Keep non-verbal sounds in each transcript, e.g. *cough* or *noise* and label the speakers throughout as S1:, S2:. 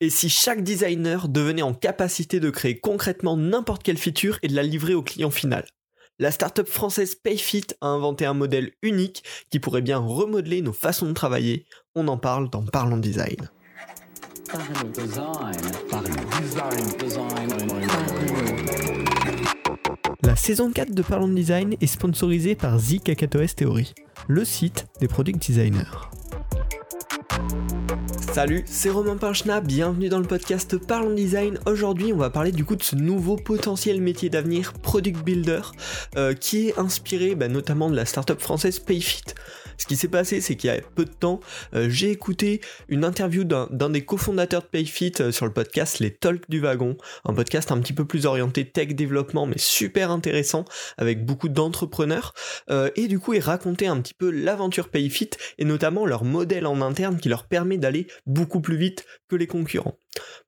S1: Et si chaque designer devenait en capacité de créer concrètement n'importe quelle feature et de la livrer au client final La startup française Payfit a inventé un modèle unique qui pourrait bien remodeler nos façons de travailler. On en parle dans Parlons Design. La saison 4 de Parlons Design est sponsorisée par The Kakatoes Theory, le site des product designers. Salut, c'est Romain Pinchna, bienvenue dans le podcast Parlons Design. Aujourd'hui, on va parler du coup de ce nouveau potentiel métier d'avenir, Product Builder, euh, qui est inspiré bah, notamment de la startup française Payfit. Ce qui s'est passé, c'est qu'il y a peu de temps, euh, j'ai écouté une interview d'un des cofondateurs de Payfit euh, sur le podcast Les Talks du Wagon, un podcast un petit peu plus orienté tech développement, mais super intéressant, avec beaucoup d'entrepreneurs. Euh, et du coup, il racontait un petit peu l'aventure Payfit et notamment leur modèle en interne qui leur permet d'aller beaucoup plus vite que les concurrents.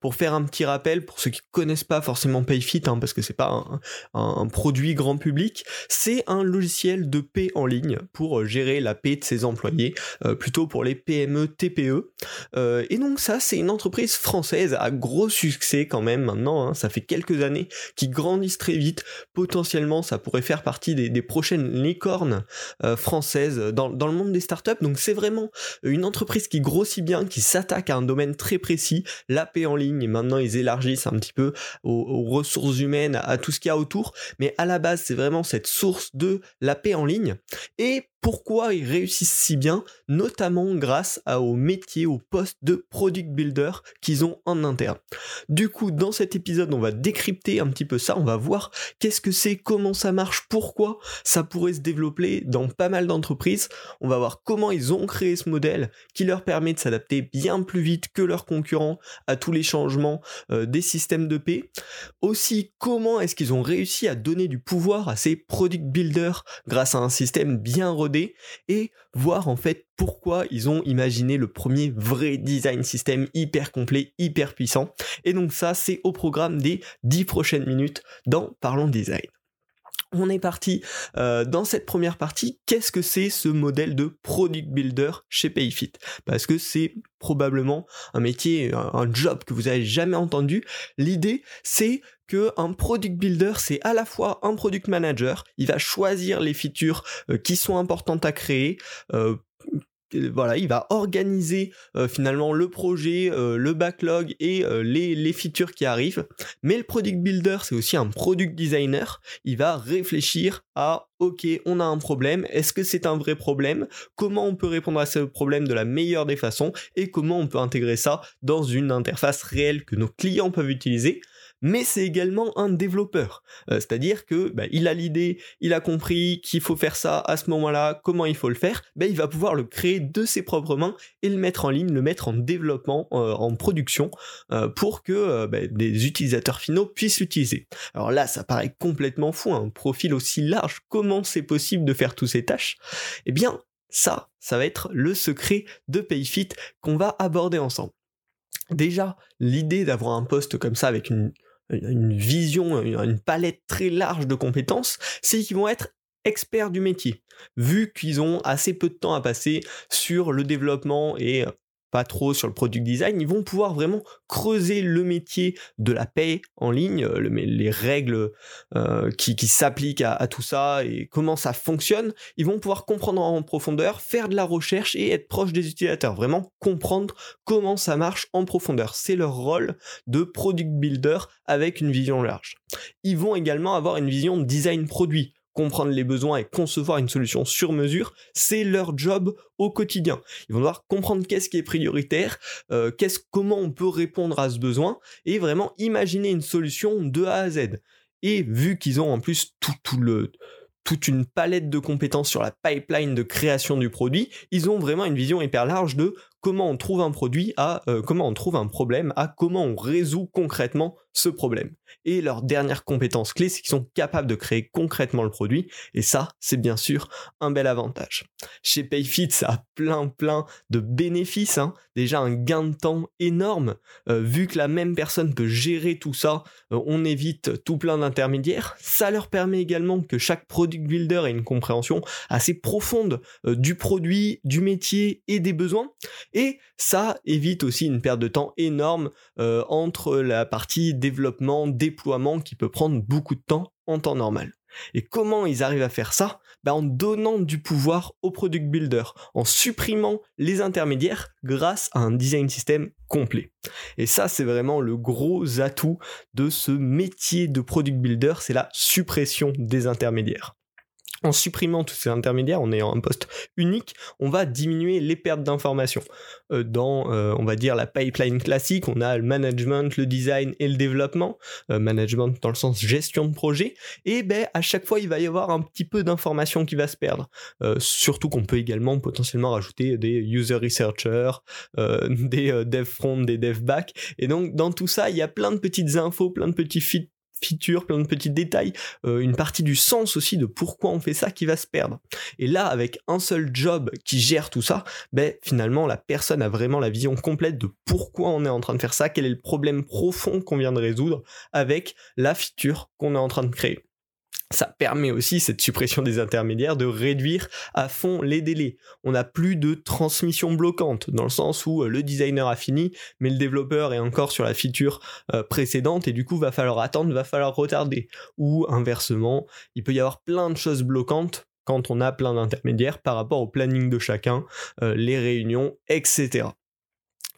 S1: Pour faire un petit rappel, pour ceux qui connaissent pas forcément Payfit, hein, parce que c'est pas un, produit grand public, c'est un logiciel de paix en ligne pour gérer la paix de ses employés, euh, plutôt pour les PME, TPE. Euh, et donc ça, c'est une entreprise française à gros succès quand même maintenant, hein. ça fait quelques années, qui grandissent très vite. Potentiellement, ça pourrait faire partie des, prochaines licornes euh, françaises dans, le monde des startups. Donc c'est vraiment une entreprise qui grossit bien, qui s'attaque à un domaine très précis, la paix en ligne, et maintenant ils élargissent un petit peu aux, ressources humaines, à, tout ce qu'il y a autour. Mais à la base, c'est vraiment cette source de la paix en ligne. Et pourquoi ils réussissent si bien, notamment grâce à, au métier, au poste de product builder qu'ils ont en interne. Du coup, dans cet épisode, on va décrypter un petit peu ça, on va voir qu'est-ce que c'est, comment ça marche, pourquoi ça pourrait se développer dans pas mal d'entreprises. On va voir comment ils ont créé ce modèle qui leur permet de s'adapter bien plus vite que leurs concurrents à tous les changements euh, des systèmes de paix. Aussi, comment est-ce qu'ils ont réussi à donner du pouvoir à ces product builders grâce à un système bien rodé et voir en fait pourquoi ils ont imaginé le premier vrai design système hyper complet, hyper puissant. Et donc ça, c'est au programme des 10 prochaines minutes dans Parlons Design. On est parti euh, dans cette première partie. Qu'est-ce que c'est ce modèle de product builder chez Payfit? Parce que c'est probablement un métier, un, job que vous avez jamais entendu. L'idée, c'est que un product builder, c'est à la fois un product manager. Il va choisir les features euh, qui sont importantes à créer. Euh, voilà, il va organiser euh, finalement le projet, euh, le backlog et euh, les, les, features qui arrivent. Mais le product builder, c'est aussi un product designer. Il va réfléchir à ok, on a un problème, est-ce que c'est un vrai problème? Comment on peut répondre à ce problème de la meilleure des façons? Et comment on peut intégrer ça dans une interface réelle que nos clients peuvent utiliser? Mais c'est également un développeur. Euh, c'est-à-dire que bah, il a l'idée, il a compris qu'il faut faire ça à ce moment-là, comment il faut le faire, bah, il va pouvoir le créer de ses propres mains et le mettre en ligne, le mettre en développement, euh, en production, euh, pour que bah, des utilisateurs finaux puissent l'utiliser. Alors là, ça paraît complètement fou, un profil aussi large, comment c'est possible de faire toutes ces tâches? Eh bien, ça, ça va être le secret de Payfit qu'on va aborder ensemble. Déjà, l'idée d'avoir un poste comme ça avec une, une vision, une palette très large de compétences, c'est qu'ils vont être experts du métier, vu qu'ils ont assez peu de temps à passer sur le développement et pas trop sur le product design, ils vont pouvoir vraiment creuser le métier de la paix en ligne, les règles euh, qui, s'appliquent à, tout ça et comment ça fonctionne. Ils vont pouvoir comprendre en profondeur, faire de la recherche et être proche des utilisateurs, vraiment comprendre comment ça marche en profondeur. C'est leur rôle de product builder avec une vision large. Ils vont également avoir une vision design produit comprendre les besoins et concevoir une solution sur mesure, c'est leur job au quotidien. Ils vont devoir comprendre qu'est-ce qui est prioritaire, euh, qu'est-ce, comment on peut répondre à ce besoin et vraiment imaginer une solution de A à Z. Et vu qu'ils ont en plus tout, le, toute une palette de compétences sur la pipeline de création du produit, ils ont vraiment une vision hyper large de comment on trouve un produit euh, comment on trouve un problème à comment on résout concrètement ce problème. Et leur dernière compétence clé, c'est qu'ils sont capables de créer concrètement le produit. Et ça, c'est bien sûr un bel avantage. Chez Payfit, ça a plein plein de bénéfices. Hein. Déjà un gain de temps énorme. Euh, vu que la même personne peut gérer tout ça, euh, on évite tout plein d'intermédiaires. Ça leur permet également que chaque product builder ait une compréhension assez profonde du produit, du métier et des besoins. Et ça évite aussi une perte de temps énorme euh, entre la partie développement, déploiement qui peut prendre beaucoup de temps en temps normal. Et comment ils arrivent à faire ça? Ben, En donnant du pouvoir au product builder, en supprimant les intermédiaires grâce à un design system complet. Et ça, c'est vraiment le gros atout de ce métier de product builder, c'est la suppression des intermédiaires en supprimant tous ces intermédiaires, en ayant un poste unique, on va diminuer les pertes d'informations. Euh, dans, euh, on va dire, la pipeline classique, on a le management, le design et le développement. Euh, management dans le sens gestion de projet. Et ben, à chaque fois, il va y avoir un petit peu d'informations qui va se perdre. surtout qu'on peut également potentiellement rajouter des user researchers, *laughs* des dev front, des dev back. Et donc, dans tout ça, il y a plein de petites infos, plein de petits features, plein de petits détails, euh, une partie du sens aussi de pourquoi on fait ça qui va se perdre. Et là, avec un seul job qui gère tout ça, ben finalement la personne a vraiment la vision complète de pourquoi on est en train de faire ça, quel est le problème profond qu'on vient de résoudre avec la feature qu'on est en train de créer ça permet aussi, cette suppression des intermédiaires, de réduire à fond les délais. On n'a plus de transmission bloquante, dans le sens où euh, le designer a fini, mais le développeur est encore sur la feature euh, précédente, et du coup va falloir attendre, va falloir retarder. Ou inversement, il peut y avoir plein de choses bloquantes quand on a plein d'intermédiaires par rapport au planning de chacun, euh, les réunions, etc.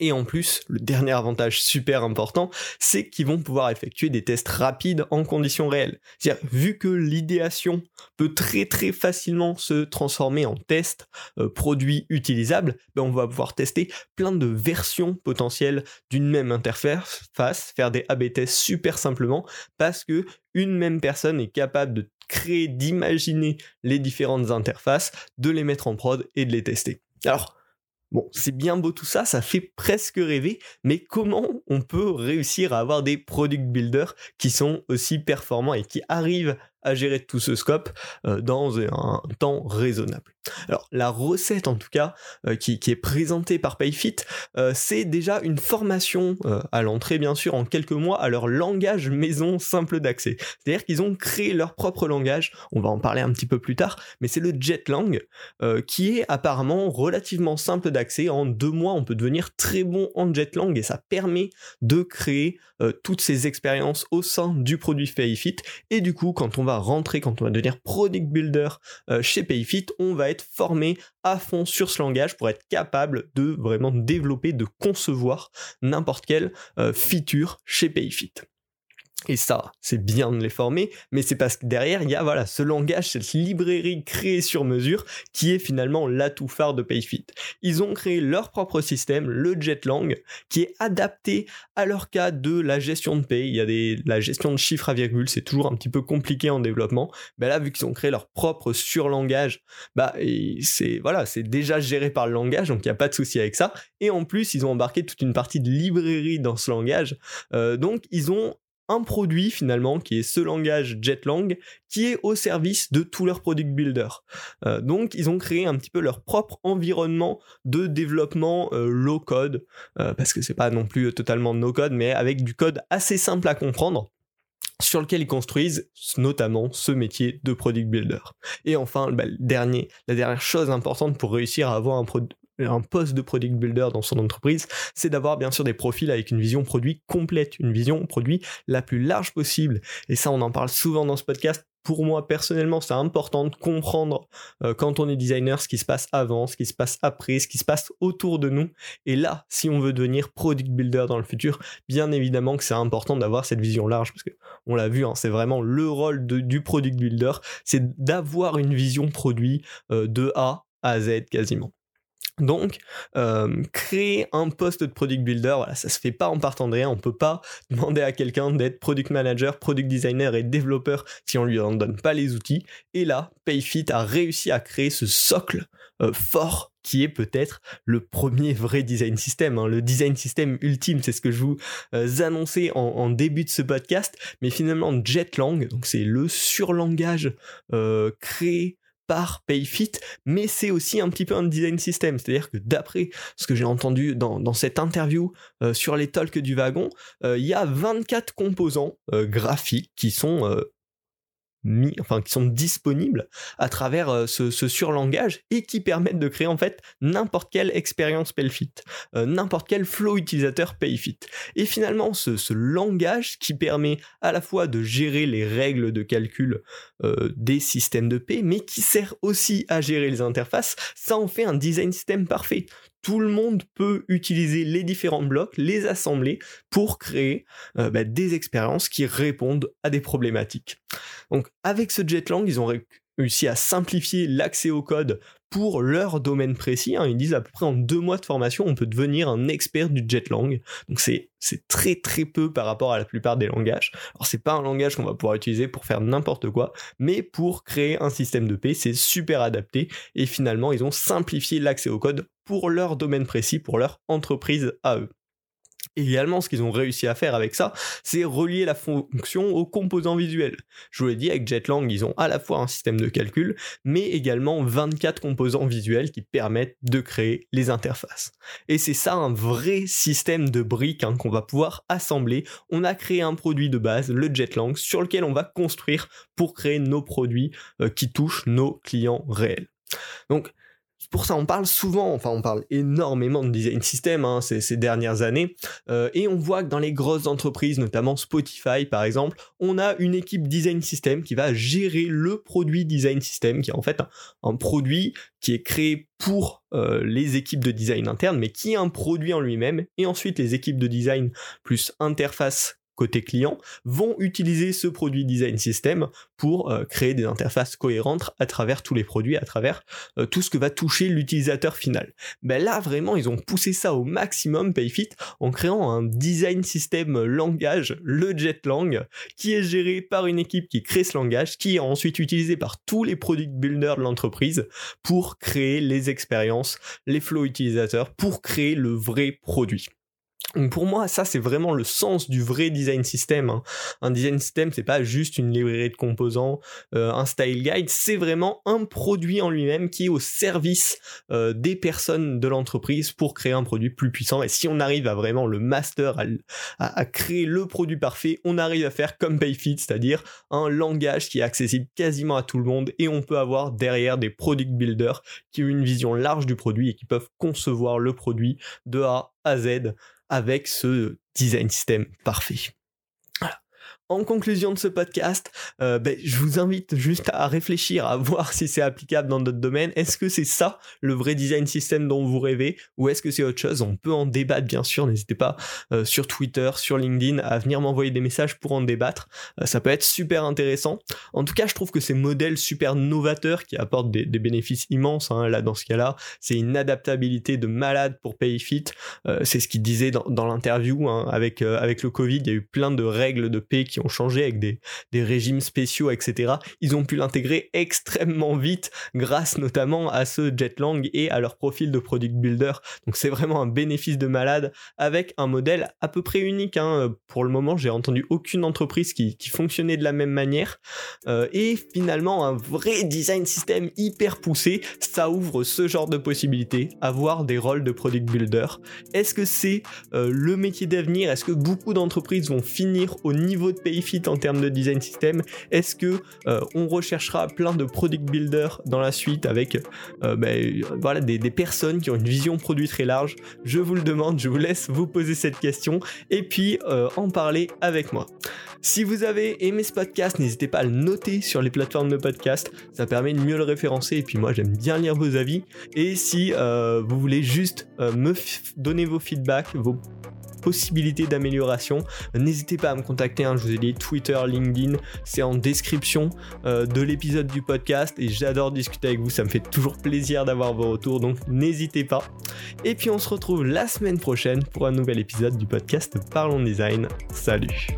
S1: Et en plus, le dernier avantage super important, c'est qu'ils vont pouvoir effectuer des tests rapides en conditions réelles. C'est-à-dire, vu que l'idéation peut très très facilement se transformer en test euh, produit utilisable, ben on va pouvoir tester plein de versions potentielles d'une même interface, faire des A/B tests super simplement, parce que une même personne est capable de créer, d'imaginer les différentes interfaces, de les mettre en prod et de les tester. Alors, Bon, c'est bien beau tout ça, ça fait presque rêver, mais comment on peut réussir à avoir des product builders qui sont aussi performants et qui arrivent à gérer tout ce scope euh, dans un temps raisonnable. Alors la recette en tout cas euh, qui, est présentée par Payfit, euh, c'est déjà une formation à l'entrée bien sûr en quelques mois à leur langage maison simple d'accès. C'est-à-dire qu'ils ont créé leur propre langage, on va en parler un petit peu plus tard, mais c'est le Jetlang qui est apparemment relativement simple d'accès. En deux mois on peut devenir très bon en Jetlang et ça permet de créer toutes ces expériences au sein du produit Payfit et du coup quand on va rentrer, quand on va devenir product builder euh, chez Payfit, on va être formé à fond sur ce langage pour être capable de vraiment développer, de concevoir n'importe quelle euh, feature chez Payfit. Et ça, c'est bien de les former, mais c'est parce que derrière, il y a voilà, ce langage, cette librairie créée sur mesure, qui est finalement l'atout phare de Payfit. Ils ont créé leur propre système, le Jetlang, qui est adapté à leur cas de la gestion de paye. Il y a des, la gestion de chiffres à virgule, c'est toujours un petit peu compliqué en développement. Ben là, vu qu'ils ont créé leur propre surlangage, bah, c'est, voilà, c'est déjà géré par le langage, donc il n'y a pas de souci avec ça. Et en plus, ils ont embarqué toute une partie de librairie dans ce langage. Euh, donc, ils ont un produit finalement qui est ce langage Jetlang qui est au service de tous leurs product builders. Euh, donc ils ont créé un petit peu leur propre environnement de développement euh, low code euh, parce que c'est pas non plus totalement no code mais avec du code assez simple à comprendre sur lequel ils construisent notamment ce métier de product builder. Et enfin, bah, dernier, la dernière chose importante pour réussir à avoir un, produit un poste de product builder dans son entreprise, c'est d'avoir bien sûr des profils avec une vision produit complète, une vision produit la plus large possible. Et ça, on en parle souvent dans ce podcast. Pour moi, personnellement, c'est important de comprendre euh, quand on est designer ce qui se passe avant, ce qui se passe après, ce qui se passe autour de nous. Et là, si on veut devenir product builder dans le futur, bien évidemment que c'est important d'avoir cette vision large, parce que on l'a vu, hein, c'est vraiment le rôle du product builder, c'est d'avoir une vision produit euh, de A à Z quasiment. Donc, euh, créer un poste de product builder, voilà, ça se fait pas en partant de rien. On peut pas *laughs* demander à quelqu'un d'être product manager, product designer et développeur si on lui en donne pas les outils. Et là, Payfit a réussi à créer ce socle euh, fort qui est peut-être le premier vrai design system, hein. le design system ultime, c'est ce que je vous euh, annonçais en, début de ce podcast, mais finalement Jetlang, donc c'est le surlangage créé par Payfit, mais c'est aussi un petit peu un design system. C'est-à-dire que d'après ce que j'ai entendu dans, cette interview euh, sur les talks du wagon, euh, il y a 24 composants euh, graphiques qui sont qui sont disponibles à travers euh, ce, surlangage et qui permettent de créer en fait n'importe quelle expérience PayFit, euh, n'importe quel flow utilisateur PayFit. Et finalement, ce, langage qui permet à la fois de gérer les règles de calcul euh, des systèmes de paie, mais qui sert aussi à gérer les interfaces, ça en fait un design système parfait tout le monde peut utiliser les différents blocs, les assembler pour créer euh, bah, des expériences qui répondent à des problématiques. Donc avec ce Jetlang, ils ont réussi à simplifier l'accès au code pour leur domaine précis. Hein. Ils disent à peu près en deux mois de formation, on peut devenir un expert du Jetlang. Donc c'est très très peu par rapport à la plupart des langages. Alors c'est pas un langage qu'on va pouvoir utiliser pour faire n'importe quoi, mais pour créer un système de paix, c'est super adapté. Et finalement, ils ont simplifié l'accès au code pour leur domaine précis, pour leur entreprise à eux. Également, ce qu'ils ont réussi à faire avec ça, c'est relier la fonction aux composants visuels. Je vous l'ai dit, avec Jetlang, ils ont à la fois un système de calcul, mais également 24 composants visuels qui permettent de créer les interfaces. Et c'est ça un vrai système de briques hein, qu'on va pouvoir assembler. On a créé un produit de base, le Jetlang, sur lequel on va construire pour créer nos produits euh, qui touchent nos clients réels. Donc, pour ça, on parle souvent, enfin on parle énormément de design system hein, ces, dernières années, euh, et on voit que dans les grosses entreprises, notamment Spotify par exemple, on a une équipe design system qui va gérer le produit design system, qui est en fait un, produit qui est créé pour euh, les équipes de design interne, mais qui est un produit en lui-même, et ensuite les équipes de design plus interface côté client, vont utiliser ce produit design system pour euh, créer des interfaces cohérentes à travers tous les produits, à travers euh, tout ce que va toucher l'utilisateur final. Ben là, vraiment, ils ont poussé ça au maximum, Payfit, en créant un design system langage, le Jetlang, qui est géré par une équipe qui crée ce langage, qui est ensuite utilisé par tous les product builders de l'entreprise pour créer les expériences, les flows utilisateurs, pour créer le vrai produit. Donc pour moi, ça c'est vraiment le sens du vrai design system. Hein. Un design system, c'est pas juste une librairie de composants, euh, un style guide, c'est vraiment un produit en lui-même qui est au service euh, des personnes de l'entreprise pour créer un produit plus puissant. Et si on arrive à vraiment le master, à, créer le produit parfait, on arrive à faire comme PayFit, c'est-à-dire un langage qui est accessible quasiment à tout le monde et on peut avoir derrière des product builders qui ont une vision large du produit et qui peuvent concevoir le produit de A à Z avec ce design system parfait. En conclusion de ce podcast, euh, ben, je vous invite juste à réfléchir, à voir si c'est applicable dans d'autres domaines. Est-ce que c'est ça le vrai design system dont vous rêvez ou est-ce que c'est autre chose? On peut en débattre bien sûr. N'hésitez pas euh, sur Twitter, sur LinkedIn à venir m'envoyer des messages pour en débattre. Euh, ça peut être super intéressant. En tout cas, je trouve que ces modèles super novateurs qui apportent des, bénéfices immenses. Hein, là, dans ce cas-là, c'est une adaptabilité de malade pour PayFit. c'est ce qu'il disait dans, l'interview hein, avec avec le Covid. Il y a eu plein de règles de paie qui ont changé avec des, régimes spéciaux, etc. Ils ont pu l'intégrer extrêmement vite grâce notamment à ce Jetlang et à leur profil de product builder. Donc c'est vraiment un bénéfice de malade avec un modèle à peu près unique. Hein. Pour le moment, j'ai entendu aucune entreprise qui, fonctionnait de la même manière. Euh, et finalement, un vrai design system hyper poussé, ça ouvre ce genre de possibilités, avoir des rôles de product builder. Est-ce que c'est euh, le métier d'avenir? Est-ce que beaucoup d'entreprises vont finir au niveau de En termes de design system Est-ce que euh, on recherchera plein de product builders dans la suite avec euh, ben, voilà, des, personnes qui ont une vision produit très large? Je vous le demande, je vous laisse vous poser cette question et puis euh, en parler avec moi. Si vous avez aimé ce podcast, n'hésitez pas à le noter sur les plateformes de podcast, ça permet de mieux le référencer et puis moi j'aime bien lire vos avis. Et si vous voulez juste me donner vos feedbacks, vos possibilités d'amélioration, n'hésitez pas à me contacter. Hein, je vous ai dit Twitter, LinkedIn, c'est en description euh, de l'épisode du podcast et j'adore discuter avec vous. Ça me fait toujours plaisir d'avoir vos retours, donc n'hésitez pas. Et puis on se retrouve la semaine prochaine pour un nouvel épisode du podcast Parlons Design. Salut.